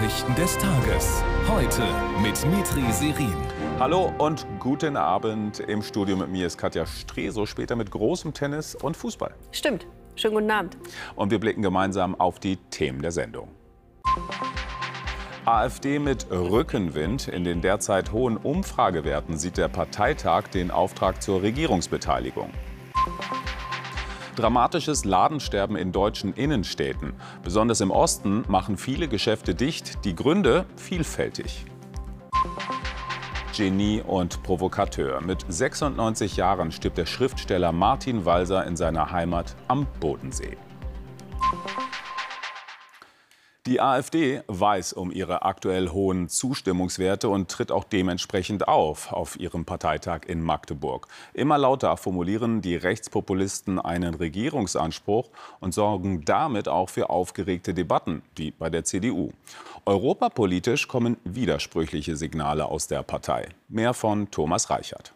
Nachrichten des Tages. Heute mit Mitri Serin. Hallo und guten Abend. Im Studio mit mir ist Katja Streso, später mit großem Tennis und Fußball. Stimmt. Schönen guten Abend. Und wir blicken gemeinsam auf die Themen der Sendung. AfD mit Rückenwind. In den derzeit hohen Umfragewerten sieht der Parteitag den Auftrag zur Regierungsbeteiligung. Dramatisches Ladensterben in deutschen Innenstädten. Besonders im Osten machen viele Geschäfte dicht. Die Gründe vielfältig. Genie und Provokateur. Mit 96 Jahren stirbt der Schriftsteller Martin Walser in seiner Heimat am Bodensee. Die AfD weiß um ihre aktuell hohen Zustimmungswerte und tritt auch dementsprechend auf auf ihrem Parteitag in Magdeburg. Immer lauter formulieren die Rechtspopulisten einen Regierungsanspruch und sorgen damit auch für aufgeregte Debatten, wie bei der CDU. Europapolitisch kommen widersprüchliche Signale aus der Partei. Mehr von Thomas Reichert.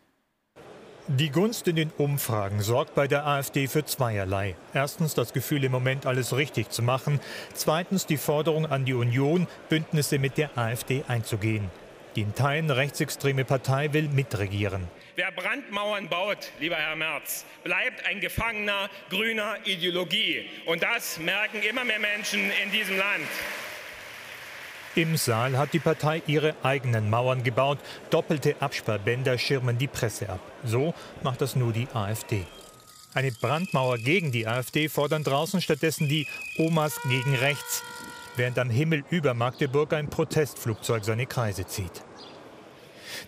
Die Gunst in den Umfragen sorgt bei der AfD für zweierlei. Erstens das Gefühl, im Moment alles richtig zu machen. Zweitens die Forderung an die Union, Bündnisse mit der AfD einzugehen. Die in Teilen rechtsextreme Partei will mitregieren. Wer Brandmauern baut, lieber Herr Merz, bleibt ein Gefangener grüner Ideologie. Und das merken immer mehr Menschen in diesem Land. Im Saal hat die Partei ihre eigenen Mauern gebaut. Doppelte Absperrbänder schirmen die Presse ab. So macht das nur die AfD. Eine Brandmauer gegen die AfD fordern draußen stattdessen die Omas gegen rechts, während am Himmel über Magdeburg ein Protestflugzeug seine Kreise zieht.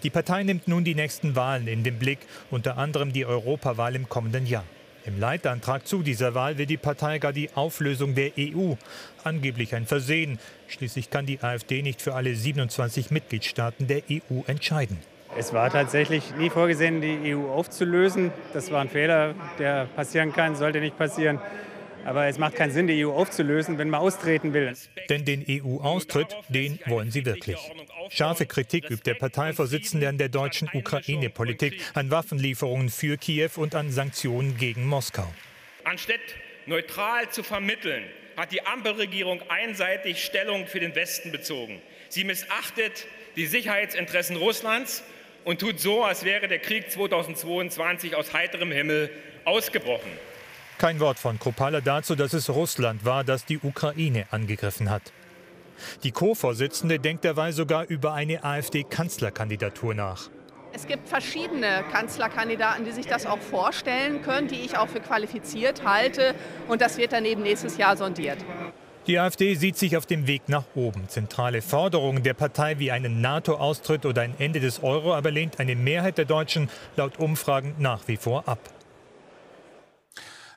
Die Partei nimmt nun die nächsten Wahlen in den Blick, unter anderem die Europawahl im kommenden Jahr. Im Leitantrag zu dieser Wahl will die Partei gar die Auflösung der EU. Angeblich ein Versehen. Schließlich kann die AfD nicht für alle 27 Mitgliedstaaten der EU entscheiden. Es war tatsächlich nie vorgesehen, die EU aufzulösen. Das war ein Fehler, der passieren kann, sollte nicht passieren. Aber es macht keinen Sinn, die EU aufzulösen, wenn man austreten will. Denn den EU-Austritt, den wollen sie wirklich. Scharfe Kritik übt der Parteivorsitzende an der deutschen Ukraine-Politik, an Waffenlieferungen für Kiew und an Sanktionen gegen Moskau. Anstatt neutral zu vermitteln, hat die Ampelregierung einseitig Stellung für den Westen bezogen. Sie missachtet die Sicherheitsinteressen Russlands und tut so, als wäre der Krieg 2022 aus heiterem Himmel ausgebrochen. Kein Wort von Kropala dazu, dass es Russland war, das die Ukraine angegriffen hat. Die Co-Vorsitzende denkt derweil sogar über eine AfD-Kanzlerkandidatur nach. Es gibt verschiedene Kanzlerkandidaten, die sich das auch vorstellen können, die ich auch für qualifiziert halte. Und das wird dann eben nächstes Jahr sondiert. Die AfD sieht sich auf dem Weg nach oben. Zentrale Forderungen der Partei wie einen NATO-Austritt oder ein Ende des Euro aber lehnt eine Mehrheit der Deutschen laut Umfragen nach wie vor ab.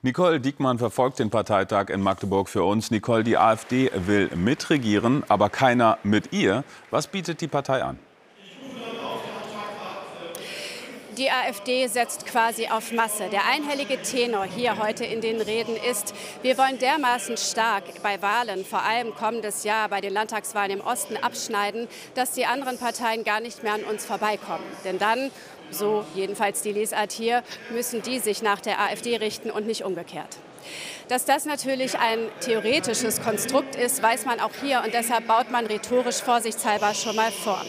Nicole Diekmann verfolgt den Parteitag in Magdeburg für uns. Nicole, die AfD will mitregieren, aber keiner mit ihr. Was bietet die Partei an? Die AfD setzt quasi auf Masse. Der einhellige Tenor hier heute in den Reden ist, wir wollen dermaßen stark bei Wahlen, vor allem kommendes Jahr bei den Landtagswahlen im Osten, abschneiden, dass die anderen Parteien gar nicht mehr an uns vorbeikommen. Denn dann so jedenfalls die Lesart hier, müssen die sich nach der AfD richten und nicht umgekehrt. Dass das natürlich ein theoretisches Konstrukt ist, weiß man auch hier und deshalb baut man rhetorisch vorsichtshalber schon mal vor.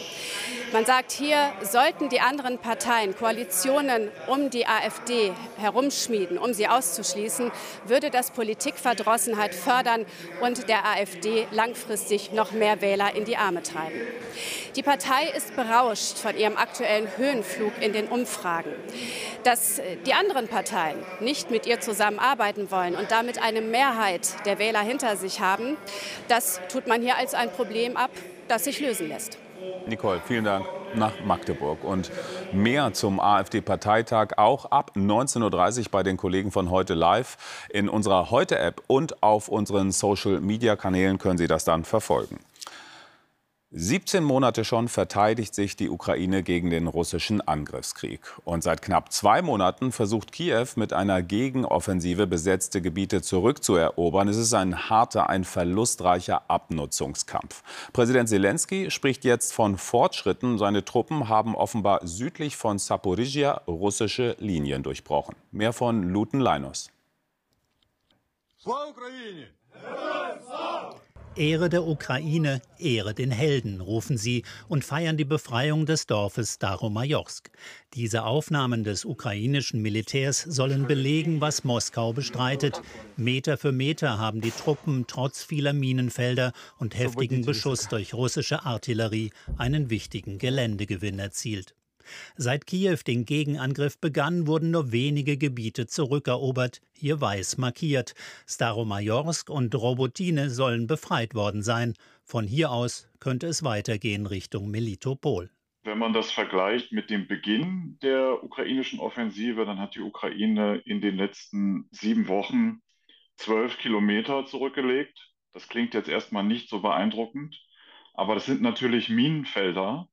Man sagt hier, sollten die anderen Parteien Koalitionen um die AfD herumschmieden, um sie auszuschließen, würde das Politikverdrossenheit fördern und der AfD langfristig noch mehr Wähler in die Arme treiben. Die Partei ist berauscht von ihrem aktuellen Höhenflug in den Umfragen. Dass die anderen Parteien nicht mit ihr zusammenarbeiten wollen und damit eine Mehrheit der Wähler hinter sich haben, das tut man hier als ein Problem ab, das sich lösen lässt. Nicole, vielen Dank nach Magdeburg. Und mehr zum AfD-Parteitag auch ab 19.30 Uhr bei den Kollegen von Heute Live. In unserer Heute-App und auf unseren Social-Media-Kanälen können Sie das dann verfolgen. 17 Monate schon verteidigt sich die Ukraine gegen den russischen Angriffskrieg. Und seit knapp zwei Monaten versucht Kiew mit einer Gegenoffensive besetzte Gebiete zurückzuerobern. Es ist ein harter, ein verlustreicher Abnutzungskampf. Präsident Zelensky spricht jetzt von Fortschritten. Seine Truppen haben offenbar südlich von Saporizhia russische Linien durchbrochen. Mehr von Luten Leinos. Ehre der Ukraine, Ehre den Helden, rufen sie und feiern die Befreiung des Dorfes Staromajorsk. Diese Aufnahmen des ukrainischen Militärs sollen belegen, was Moskau bestreitet. Meter für Meter haben die Truppen trotz vieler Minenfelder und heftigen Beschuss durch russische Artillerie einen wichtigen Geländegewinn erzielt. Seit Kiew den Gegenangriff begann, wurden nur wenige Gebiete zurückerobert, hier weiß markiert. Staromajorsk und Robotine sollen befreit worden sein. Von hier aus könnte es weitergehen Richtung Melitopol. Wenn man das vergleicht mit dem Beginn der ukrainischen Offensive, dann hat die Ukraine in den letzten sieben Wochen zwölf Kilometer zurückgelegt. Das klingt jetzt erstmal nicht so beeindruckend, aber das sind natürlich Minenfelder,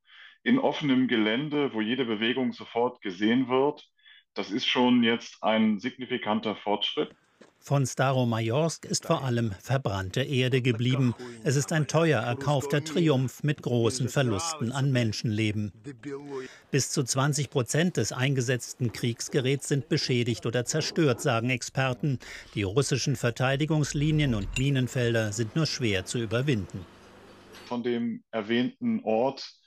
in offenem Gelände, wo jede Bewegung sofort gesehen wird. Das ist schon jetzt ein signifikanter Fortschritt. Von Staromajorsk ist vor allem verbrannte Erde geblieben. Es ist ein teuer erkaufter Triumph mit großen Verlusten an Menschenleben. Bis zu 20 Prozent des eingesetzten Kriegsgeräts sind beschädigt oder zerstört, sagen Experten. Die russischen Verteidigungslinien und Minenfelder sind nur schwer zu überwinden. Von dem erwähnten Ort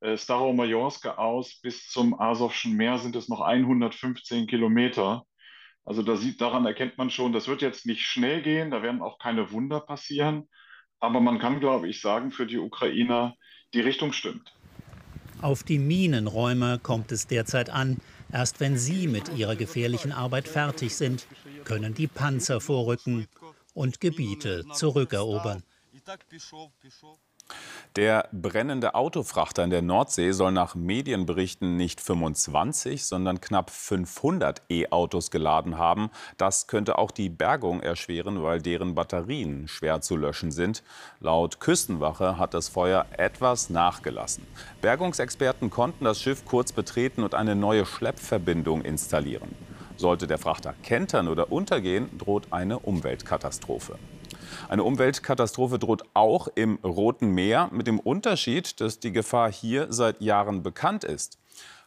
äh, Staromajorska aus bis zum Asowschen Meer sind es noch 115 Kilometer. Also da sieht, daran erkennt man schon, das wird jetzt nicht schnell gehen, da werden auch keine Wunder passieren. Aber man kann, glaube ich, sagen, für die Ukrainer, die Richtung stimmt. Auf die Minenräumer kommt es derzeit an. Erst wenn sie mit ihrer gefährlichen Arbeit fertig sind, können die Panzer vorrücken und Gebiete zurückerobern. Der brennende Autofrachter in der Nordsee soll nach Medienberichten nicht 25, sondern knapp 500 E-Autos geladen haben. Das könnte auch die Bergung erschweren, weil deren Batterien schwer zu löschen sind. Laut Küstenwache hat das Feuer etwas nachgelassen. Bergungsexperten konnten das Schiff kurz betreten und eine neue Schleppverbindung installieren. Sollte der Frachter kentern oder untergehen, droht eine Umweltkatastrophe. Eine Umweltkatastrophe droht auch im Roten Meer, mit dem Unterschied, dass die Gefahr hier seit Jahren bekannt ist.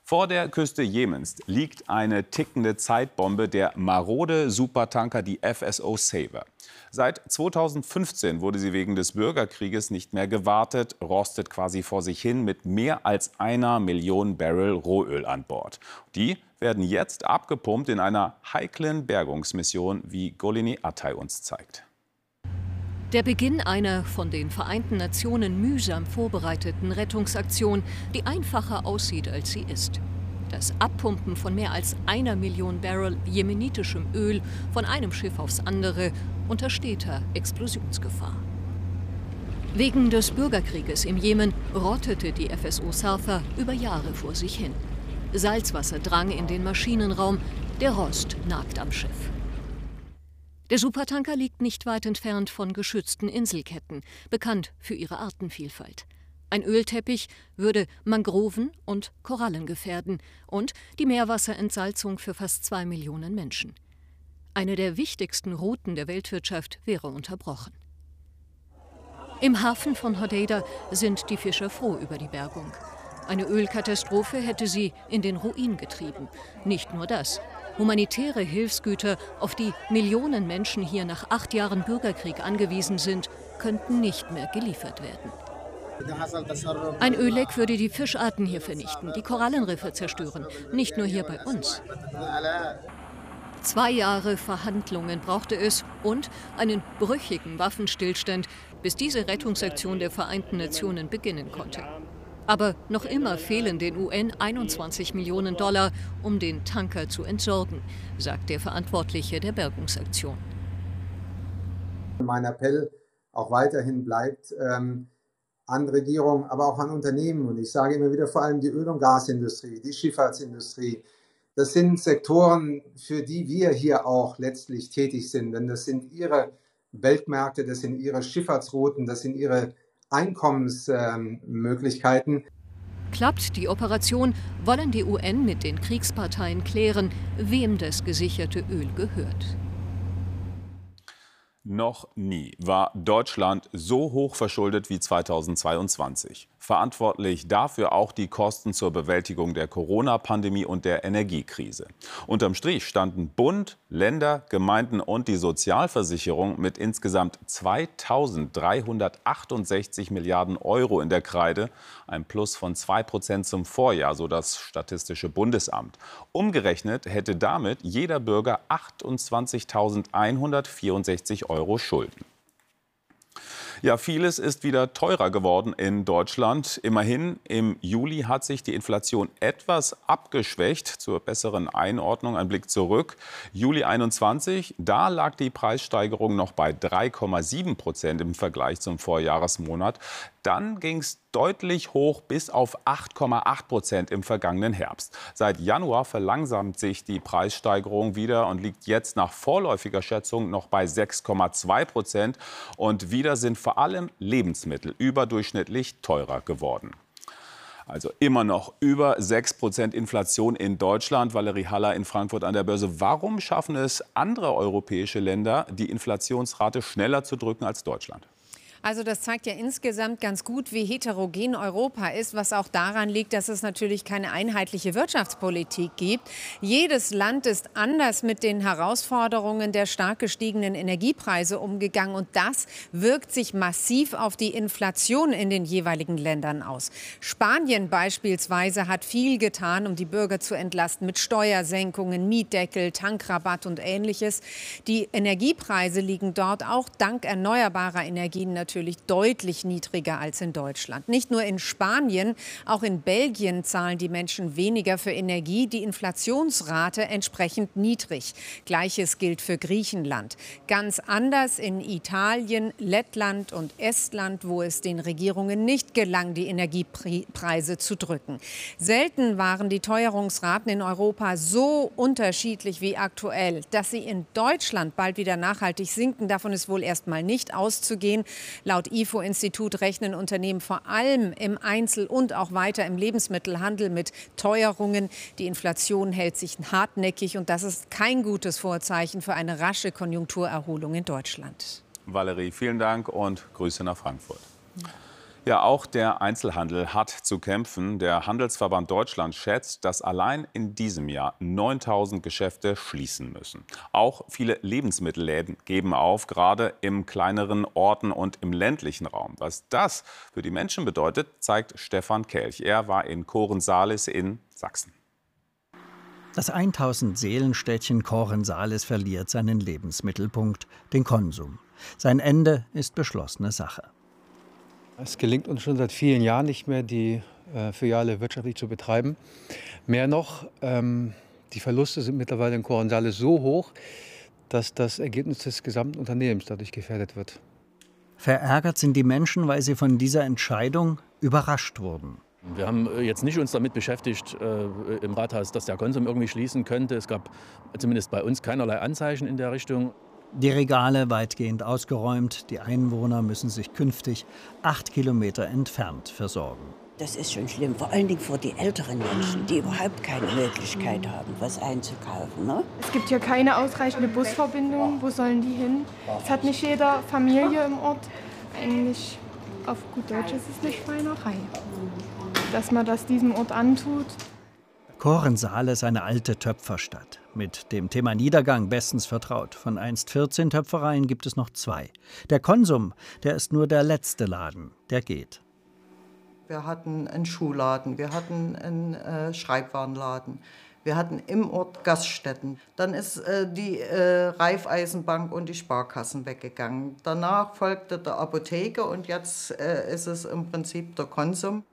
Vor der Küste Jemens liegt eine tickende Zeitbombe, der marode Supertanker, die FSO Saver. Seit 2015 wurde sie wegen des Bürgerkrieges nicht mehr gewartet, rostet quasi vor sich hin mit mehr als einer Million Barrel Rohöl an Bord. Die werden jetzt abgepumpt in einer heiklen Bergungsmission, wie Golini Atay uns zeigt. Der Beginn einer von den Vereinten Nationen mühsam vorbereiteten Rettungsaktion, die einfacher aussieht, als sie ist. Das Abpumpen von mehr als einer Million Barrel jemenitischem Öl von einem Schiff aufs andere unter steter Explosionsgefahr. Wegen des Bürgerkrieges im Jemen rottete die FSO Surfer über Jahre vor sich hin. Salzwasser drang in den Maschinenraum, der Rost nagt am Schiff. Der Supertanker liegt nicht weit entfernt von geschützten Inselketten, bekannt für ihre Artenvielfalt. Ein Ölteppich würde Mangroven und Korallen gefährden und die Meerwasserentsalzung für fast zwei Millionen Menschen. Eine der wichtigsten Routen der Weltwirtschaft wäre unterbrochen. Im Hafen von Hodeida sind die Fischer froh über die Bergung. Eine Ölkatastrophe hätte sie in den Ruin getrieben. Nicht nur das. Humanitäre Hilfsgüter, auf die Millionen Menschen hier nach acht Jahren Bürgerkrieg angewiesen sind, könnten nicht mehr geliefert werden. Ein Ölleck würde die Fischarten hier vernichten, die Korallenriffe zerstören, nicht nur hier bei uns. Zwei Jahre Verhandlungen brauchte es und einen brüchigen Waffenstillstand, bis diese Rettungsaktion der Vereinten Nationen beginnen konnte. Aber noch immer fehlen den UN 21 Millionen Dollar, um den Tanker zu entsorgen, sagt der Verantwortliche der Bergungsaktion. Mein Appell auch weiterhin bleibt ähm, an Regierungen, aber auch an Unternehmen. Und ich sage immer wieder vor allem die Öl- und Gasindustrie, die Schifffahrtsindustrie. Das sind Sektoren, für die wir hier auch letztlich tätig sind. Denn das sind ihre Weltmärkte, das sind ihre Schifffahrtsrouten, das sind ihre Einkommensmöglichkeiten. Klappt die Operation, wollen die UN mit den Kriegsparteien klären, wem das gesicherte Öl gehört. Noch nie war Deutschland so hoch verschuldet wie 2022. verantwortlich dafür auch die Kosten zur Bewältigung der Corona-Pandemie und der Energiekrise. Unterm Strich standen Bund, Länder, Gemeinden und die Sozialversicherung mit insgesamt 2.368 Milliarden Euro in der Kreide, ein Plus von 2 Prozent zum Vorjahr, so das Statistische Bundesamt. Umgerechnet hätte damit jeder Bürger 28.164 Euro Schulden. Ja, vieles ist wieder teurer geworden in Deutschland. Immerhin, im Juli hat sich die Inflation etwas abgeschwächt. Zur besseren Einordnung ein Blick zurück. Juli 21, da lag die Preissteigerung noch bei 3,7 Prozent im Vergleich zum Vorjahresmonat. Dann ging es deutlich hoch bis auf 8,8 Prozent im vergangenen Herbst. Seit Januar verlangsamt sich die Preissteigerung wieder und liegt jetzt nach vorläufiger Schätzung noch bei 6,2 Prozent. Und wieder sind vor allem Lebensmittel überdurchschnittlich teurer geworden. Also immer noch über 6 Prozent Inflation in Deutschland. Valerie Haller in Frankfurt an der Börse. Warum schaffen es andere europäische Länder, die Inflationsrate schneller zu drücken als Deutschland? Also das zeigt ja insgesamt ganz gut, wie heterogen Europa ist, was auch daran liegt, dass es natürlich keine einheitliche Wirtschaftspolitik gibt. Jedes Land ist anders mit den Herausforderungen der stark gestiegenen Energiepreise umgegangen und das wirkt sich massiv auf die Inflation in den jeweiligen Ländern aus. Spanien beispielsweise hat viel getan, um die Bürger zu entlasten mit Steuersenkungen, Mietdeckel, Tankrabatt und ähnliches. Die Energiepreise liegen dort auch dank erneuerbarer Energien natürlich natürlich deutlich niedriger als in Deutschland. Nicht nur in Spanien, auch in Belgien zahlen die Menschen weniger für Energie, die Inflationsrate entsprechend niedrig. Gleiches gilt für Griechenland. Ganz anders in Italien, Lettland und Estland, wo es den Regierungen nicht gelang, die Energiepreise zu drücken. Selten waren die Teuerungsraten in Europa so unterschiedlich wie aktuell. Dass sie in Deutschland bald wieder nachhaltig sinken, davon ist wohl erst mal nicht auszugehen. Laut IFO-Institut rechnen Unternehmen vor allem im Einzel- und auch weiter im Lebensmittelhandel mit Teuerungen. Die Inflation hält sich hartnäckig und das ist kein gutes Vorzeichen für eine rasche Konjunkturerholung in Deutschland. Valerie, vielen Dank und Grüße nach Frankfurt. Ja, auch der Einzelhandel hat zu kämpfen. Der Handelsverband Deutschland schätzt, dass allein in diesem Jahr 9000 Geschäfte schließen müssen. Auch viele Lebensmittelläden geben auf, gerade im kleineren Orten und im ländlichen Raum. Was das für die Menschen bedeutet, zeigt Stefan Kelch. Er war in Korensalis in Sachsen. Das 1000 Seelenstädtchen Korensalis verliert seinen Lebensmittelpunkt, den Konsum. Sein Ende ist beschlossene Sache. Es gelingt uns schon seit vielen Jahren nicht mehr, die äh, Filiale wirtschaftlich zu betreiben. Mehr noch, ähm, die Verluste sind mittlerweile in Korensales so hoch, dass das Ergebnis des gesamten Unternehmens dadurch gefährdet wird. Verärgert sind die Menschen, weil sie von dieser Entscheidung überrascht wurden. Wir haben äh, jetzt nicht uns damit beschäftigt äh, im Rathaus, dass der Konsum irgendwie schließen könnte. Es gab zumindest bei uns keinerlei Anzeichen in der Richtung. Die Regale weitgehend ausgeräumt. Die Einwohner müssen sich künftig acht Kilometer entfernt versorgen. Das ist schon schlimm, vor allen Dingen für die älteren Menschen, die überhaupt keine Möglichkeit haben, was einzukaufen. Ne? Es gibt hier keine ausreichende Busverbindung. Wo sollen die hin? Es hat nicht jeder Familie im Ort. Eigentlich, auf gut Deutsch, ist es eine Schweinerei. Dass man das diesem Ort antut. Korensaal ist eine alte Töpferstadt. Mit dem Thema Niedergang bestens vertraut. Von einst 14 Töpfereien gibt es noch zwei. Der Konsum, der ist nur der letzte Laden, der geht. Wir hatten einen Schuhladen, wir hatten einen äh, Schreibwarenladen, wir hatten im Ort Gaststätten. Dann ist äh, die äh, Raiffeisenbank und die Sparkassen weggegangen. Danach folgte der Apotheke und jetzt äh, ist es im Prinzip der Konsum.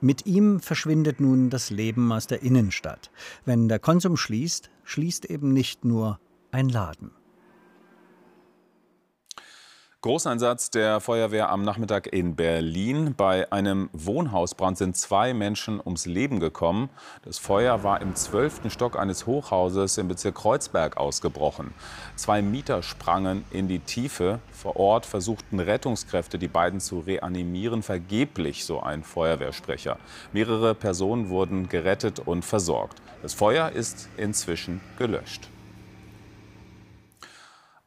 Mit ihm verschwindet nun das Leben aus der Innenstadt. Wenn der Konsum schließt, schließt eben nicht nur ein Laden. Großeinsatz der Feuerwehr am Nachmittag in Berlin. Bei einem Wohnhausbrand sind zwei Menschen ums Leben gekommen. Das Feuer war im zwölften Stock eines Hochhauses im Bezirk Kreuzberg ausgebrochen. Zwei Mieter sprangen in die Tiefe. Vor Ort versuchten Rettungskräfte, die beiden zu reanimieren. Vergeblich, so ein Feuerwehrsprecher. Mehrere Personen wurden gerettet und versorgt. Das Feuer ist inzwischen gelöscht.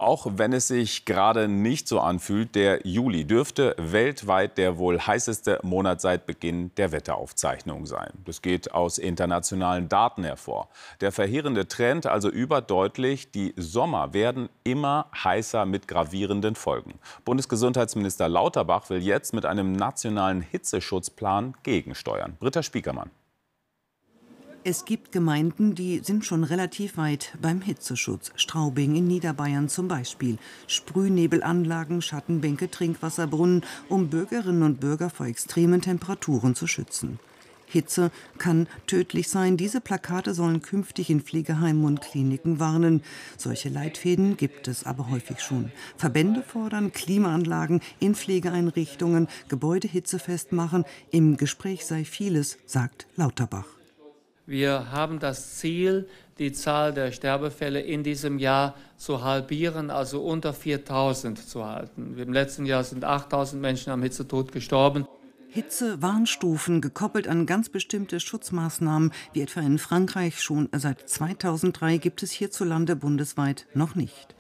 Auch wenn es sich gerade nicht so anfühlt, der Juli dürfte weltweit der wohl heißeste Monat seit Beginn der Wetteraufzeichnung sein. Das geht aus internationalen Daten hervor. Der verheerende Trend also überdeutlich, die Sommer werden immer heißer mit gravierenden Folgen. Bundesgesundheitsminister Lauterbach will jetzt mit einem nationalen Hitzeschutzplan gegensteuern. Britta Spiekermann. Es gibt Gemeinden, die sind schon relativ weit beim Hitzeschutz. Straubing in Niederbayern zum Beispiel. Sprühnebelanlagen, Schattenbänke, Trinkwasserbrunnen, um Bürgerinnen und Bürger vor extremen Temperaturen zu schützen. Hitze kann tödlich sein. Diese Plakate sollen künftig in Pflegeheimen und Kliniken warnen. Solche Leitfäden gibt es aber häufig schon. Verbände fordern Klimaanlagen in Pflegeeinrichtungen, Gebäude hitzefest machen. Im Gespräch sei vieles, sagt Lauterbach. Wir haben das Ziel, die Zahl der Sterbefälle in diesem Jahr zu halbieren, also unter 4000 zu halten. Im letzten Jahr sind 8000 Menschen am Hitzetod gestorben. Hitze-Warnstufen gekoppelt an ganz bestimmte Schutzmaßnahmen, wie etwa in Frankreich schon seit 2003, gibt es hierzulande bundesweit noch nicht.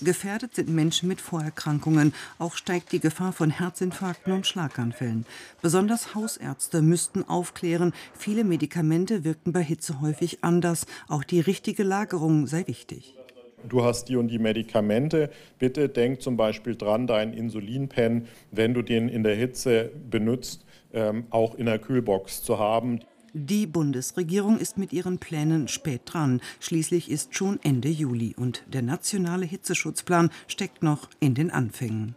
Gefährdet sind Menschen mit Vorerkrankungen. Auch steigt die Gefahr von Herzinfarkten und Schlaganfällen. Besonders Hausärzte müssten aufklären. Viele Medikamente wirken bei Hitze häufig anders. Auch die richtige Lagerung sei wichtig. Du hast die und die Medikamente. Bitte denk zum Beispiel dran, deinen Insulinpen, wenn du den in der Hitze benutzt, ähm, auch in der Kühlbox zu haben. Die Bundesregierung ist mit ihren Plänen spät dran. Schließlich ist schon Ende Juli und der nationale Hitzeschutzplan steckt noch in den Anfängen.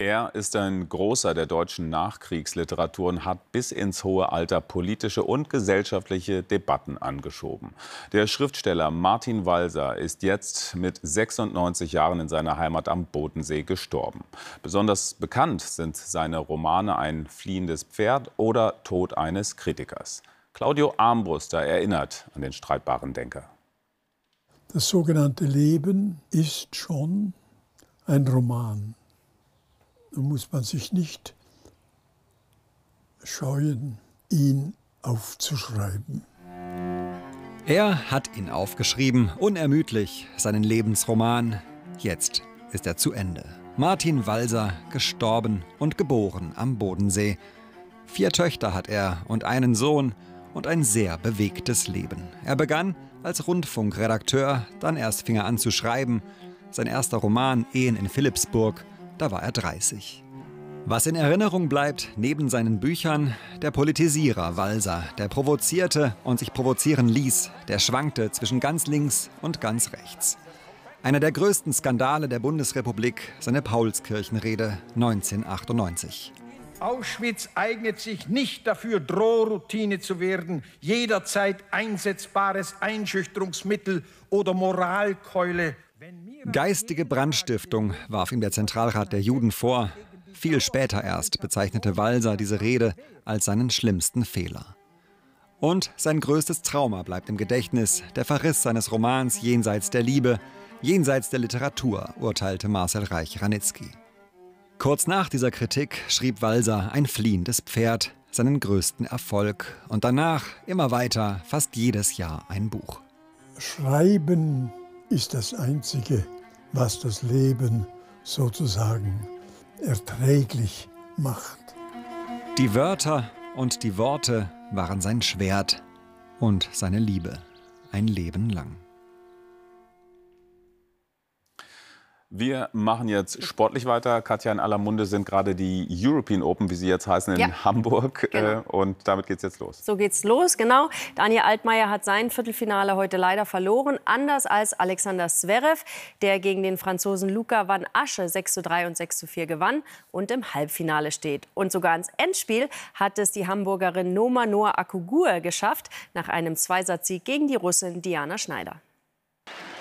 Er ist ein großer der deutschen Nachkriegsliteratur und hat bis ins hohe Alter politische und gesellschaftliche Debatten angeschoben. Der Schriftsteller Martin Walser ist jetzt mit 96 Jahren in seiner Heimat am Bodensee gestorben. Besonders bekannt sind seine Romane Ein fliehendes Pferd oder Tod eines Kritikers. Claudio Armbruster erinnert an den streitbaren Denker. Das sogenannte Leben ist schon ein Roman. Da muss man sich nicht scheuen, ihn aufzuschreiben. Er hat ihn aufgeschrieben, unermüdlich, seinen Lebensroman. Jetzt ist er zu Ende. Martin Walser, gestorben und geboren am Bodensee. Vier Töchter hat er und einen Sohn und ein sehr bewegtes Leben. Er begann als Rundfunkredakteur, dann erst fing er an zu schreiben. Sein erster Roman Ehen in Philippsburg da war er 30. Was in Erinnerung bleibt, neben seinen Büchern, der Politisierer Walser, der provozierte und sich provozieren ließ, der schwankte zwischen ganz links und ganz rechts. Einer der größten Skandale der Bundesrepublik, seine Paulskirchenrede 1998. Auschwitz eignet sich nicht dafür, Drohroutine zu werden, jederzeit einsetzbares Einschüchterungsmittel oder Moralkeule Geistige Brandstiftung warf ihm der Zentralrat der Juden vor. Viel später erst bezeichnete Walser diese Rede als seinen schlimmsten Fehler. Und sein größtes Trauma bleibt im Gedächtnis, der Verriss seines Romans Jenseits der Liebe, jenseits der Literatur, urteilte Marcel Reich-Ranitzky. Kurz nach dieser Kritik schrieb Walser ein fliehendes Pferd, seinen größten Erfolg, und danach immer weiter, fast jedes Jahr ein Buch. Schreiben ist das Einzige, was das Leben sozusagen erträglich macht. Die Wörter und die Worte waren sein Schwert und seine Liebe ein Leben lang. Wir machen jetzt sportlich weiter. Katja, in aller Munde sind gerade die European Open, wie sie jetzt heißen, in ja, Hamburg. Genau. Äh, und damit geht's jetzt los. So geht's los, genau. Daniel Altmaier hat sein Viertelfinale heute leider verloren. Anders als Alexander Zverev, der gegen den Franzosen Luca van Asche 6 zu 3 und 6 zu 4 gewann und im Halbfinale steht. Und sogar ins Endspiel hat es die Hamburgerin Noma Noah Akugur geschafft, nach einem Zweisatz-Sieg gegen die Russin Diana Schneider.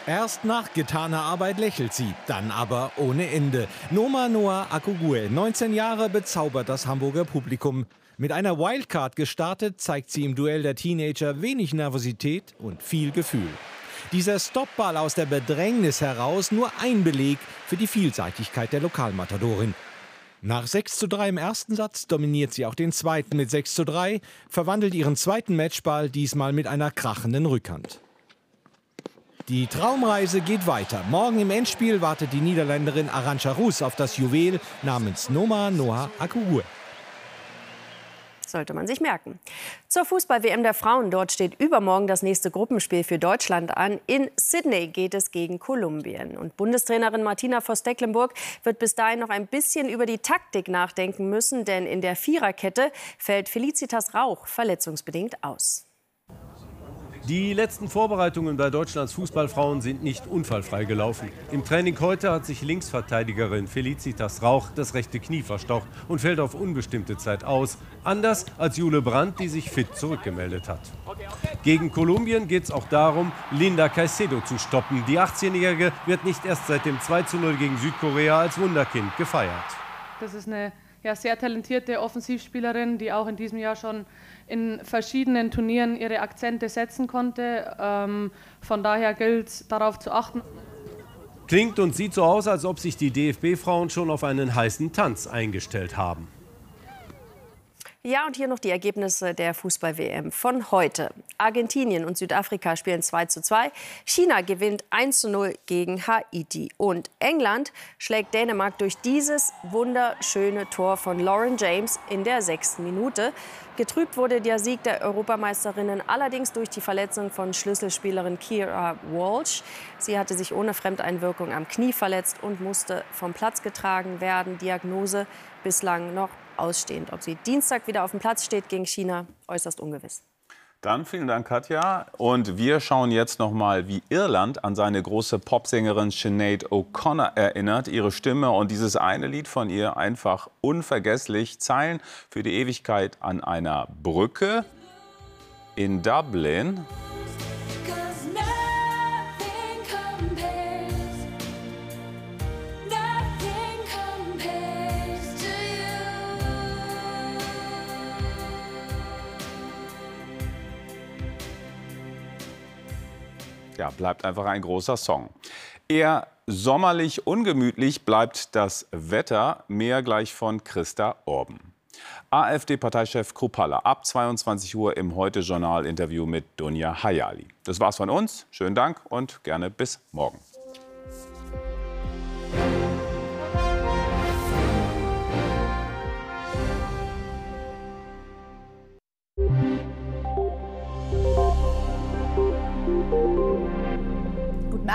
Erst nach getaner Arbeit lächelt sie, dann aber ohne Ende. Noma Noah Akugue, 19 Jahre, bezaubert das Hamburger Publikum. Mit einer Wildcard gestartet, zeigt sie im Duell der Teenager wenig Nervosität und viel Gefühl. Dieser Stoppball aus der Bedrängnis heraus nur ein Beleg für die Vielseitigkeit der Lokalmatadorin. Nach 6 zu 3 im ersten Satz dominiert sie auch den zweiten mit 6 zu 3, verwandelt ihren zweiten Matchball diesmal mit einer krachenden Rückhand. Die Traumreise geht weiter. Morgen im Endspiel wartet die Niederländerin Arantxa Rus auf das Juwel namens Noma Noah Akugue sollte man sich merken. Zur Fußball-WM der Frauen. Dort steht übermorgen das nächste Gruppenspiel für Deutschland an. In Sydney geht es gegen Kolumbien. Und Bundestrainerin Martina Voss-Tecklenburg wird bis dahin noch ein bisschen über die Taktik nachdenken müssen, denn in der Viererkette fällt Felicitas Rauch verletzungsbedingt aus. Die letzten Vorbereitungen bei Deutschlands Fußballfrauen sind nicht unfallfrei gelaufen. Im Training heute hat sich Linksverteidigerin Felicitas Rauch das rechte Knie verstaucht und fällt auf unbestimmte Zeit aus. Anders als Jule Brandt, die sich fit zurückgemeldet hat. Gegen Kolumbien geht es auch darum, Linda Caicedo zu stoppen. Die 18-Jährige wird nicht erst seit dem 2:0 gegen Südkorea als Wunderkind gefeiert. Das ist eine ja, sehr talentierte Offensivspielerin, die auch in diesem Jahr schon in verschiedenen Turnieren ihre Akzente setzen konnte. Ähm, von daher gilt es darauf zu achten. Klingt und sieht so aus, als ob sich die DFB-Frauen schon auf einen heißen Tanz eingestellt haben. Ja, und hier noch die Ergebnisse der Fußball-WM von heute. Argentinien und Südafrika spielen 2 zu 2. China gewinnt 1 zu 0 gegen Haiti. Und England schlägt Dänemark durch dieses wunderschöne Tor von Lauren James in der sechsten Minute. Getrübt wurde der Sieg der Europameisterinnen allerdings durch die Verletzung von Schlüsselspielerin Kira Walsh. Sie hatte sich ohne Fremdeinwirkung am Knie verletzt und musste vom Platz getragen werden. Diagnose bislang noch ausstehend. Ob sie Dienstag wieder auf dem Platz steht gegen China, äußerst ungewiss. Dann vielen Dank, Katja. Und wir schauen jetzt noch mal, wie Irland an seine große Popsängerin Sinead O'Connor erinnert. Ihre Stimme und dieses eine Lied von ihr einfach unvergesslich. Zeilen für die Ewigkeit an einer Brücke in Dublin. Ja, bleibt einfach ein großer Song. Eher sommerlich ungemütlich bleibt das Wetter, mehr gleich von Christa Orben. AfD-Parteichef Kruppalla ab 22 Uhr im Heute-Journal-Interview mit Dunja Hayali. Das war's von uns. Schönen Dank und gerne bis morgen.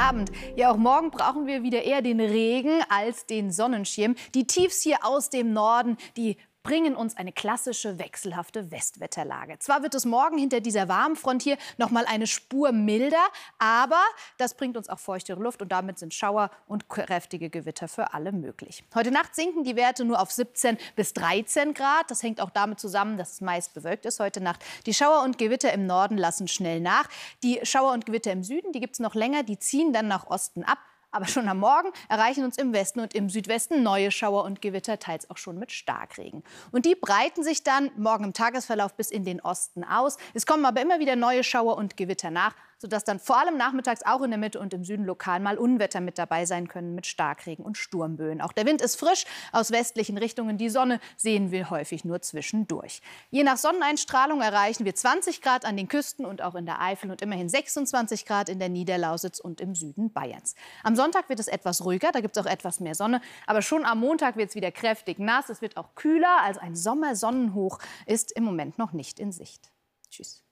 Abend. Ja, auch morgen brauchen wir wieder eher den Regen als den Sonnenschirm. Die Tiefs hier aus dem Norden, die bringen uns eine klassische wechselhafte Westwetterlage. Zwar wird es morgen hinter dieser warmen Front hier noch mal eine Spur milder, aber das bringt uns auch feuchtere Luft und damit sind Schauer und kräftige Gewitter für alle möglich. Heute Nacht sinken die Werte nur auf 17 bis 13 Grad. Das hängt auch damit zusammen, dass es meist bewölkt ist heute Nacht. Die Schauer und Gewitter im Norden lassen schnell nach. Die Schauer und Gewitter im Süden, die gibt es noch länger, die ziehen dann nach Osten ab. Aber schon am Morgen erreichen uns im Westen und im Südwesten neue Schauer und Gewitter, teils auch schon mit Starkregen. Und die breiten sich dann morgen im Tagesverlauf bis in den Osten aus. Es kommen aber immer wieder neue Schauer und Gewitter nach sodass dann vor allem nachmittags auch in der Mitte und im Süden lokal mal Unwetter mit dabei sein können mit Starkregen und Sturmböen. Auch der Wind ist frisch aus westlichen Richtungen. Die Sonne sehen wir häufig nur zwischendurch. Je nach Sonneneinstrahlung erreichen wir 20 Grad an den Küsten und auch in der Eifel und immerhin 26 Grad in der Niederlausitz und im Süden Bayerns. Am Sonntag wird es etwas ruhiger, da gibt es auch etwas mehr Sonne. Aber schon am Montag wird es wieder kräftig nass. Es wird auch kühler, also ein Sommersonnenhoch ist im Moment noch nicht in Sicht. Tschüss.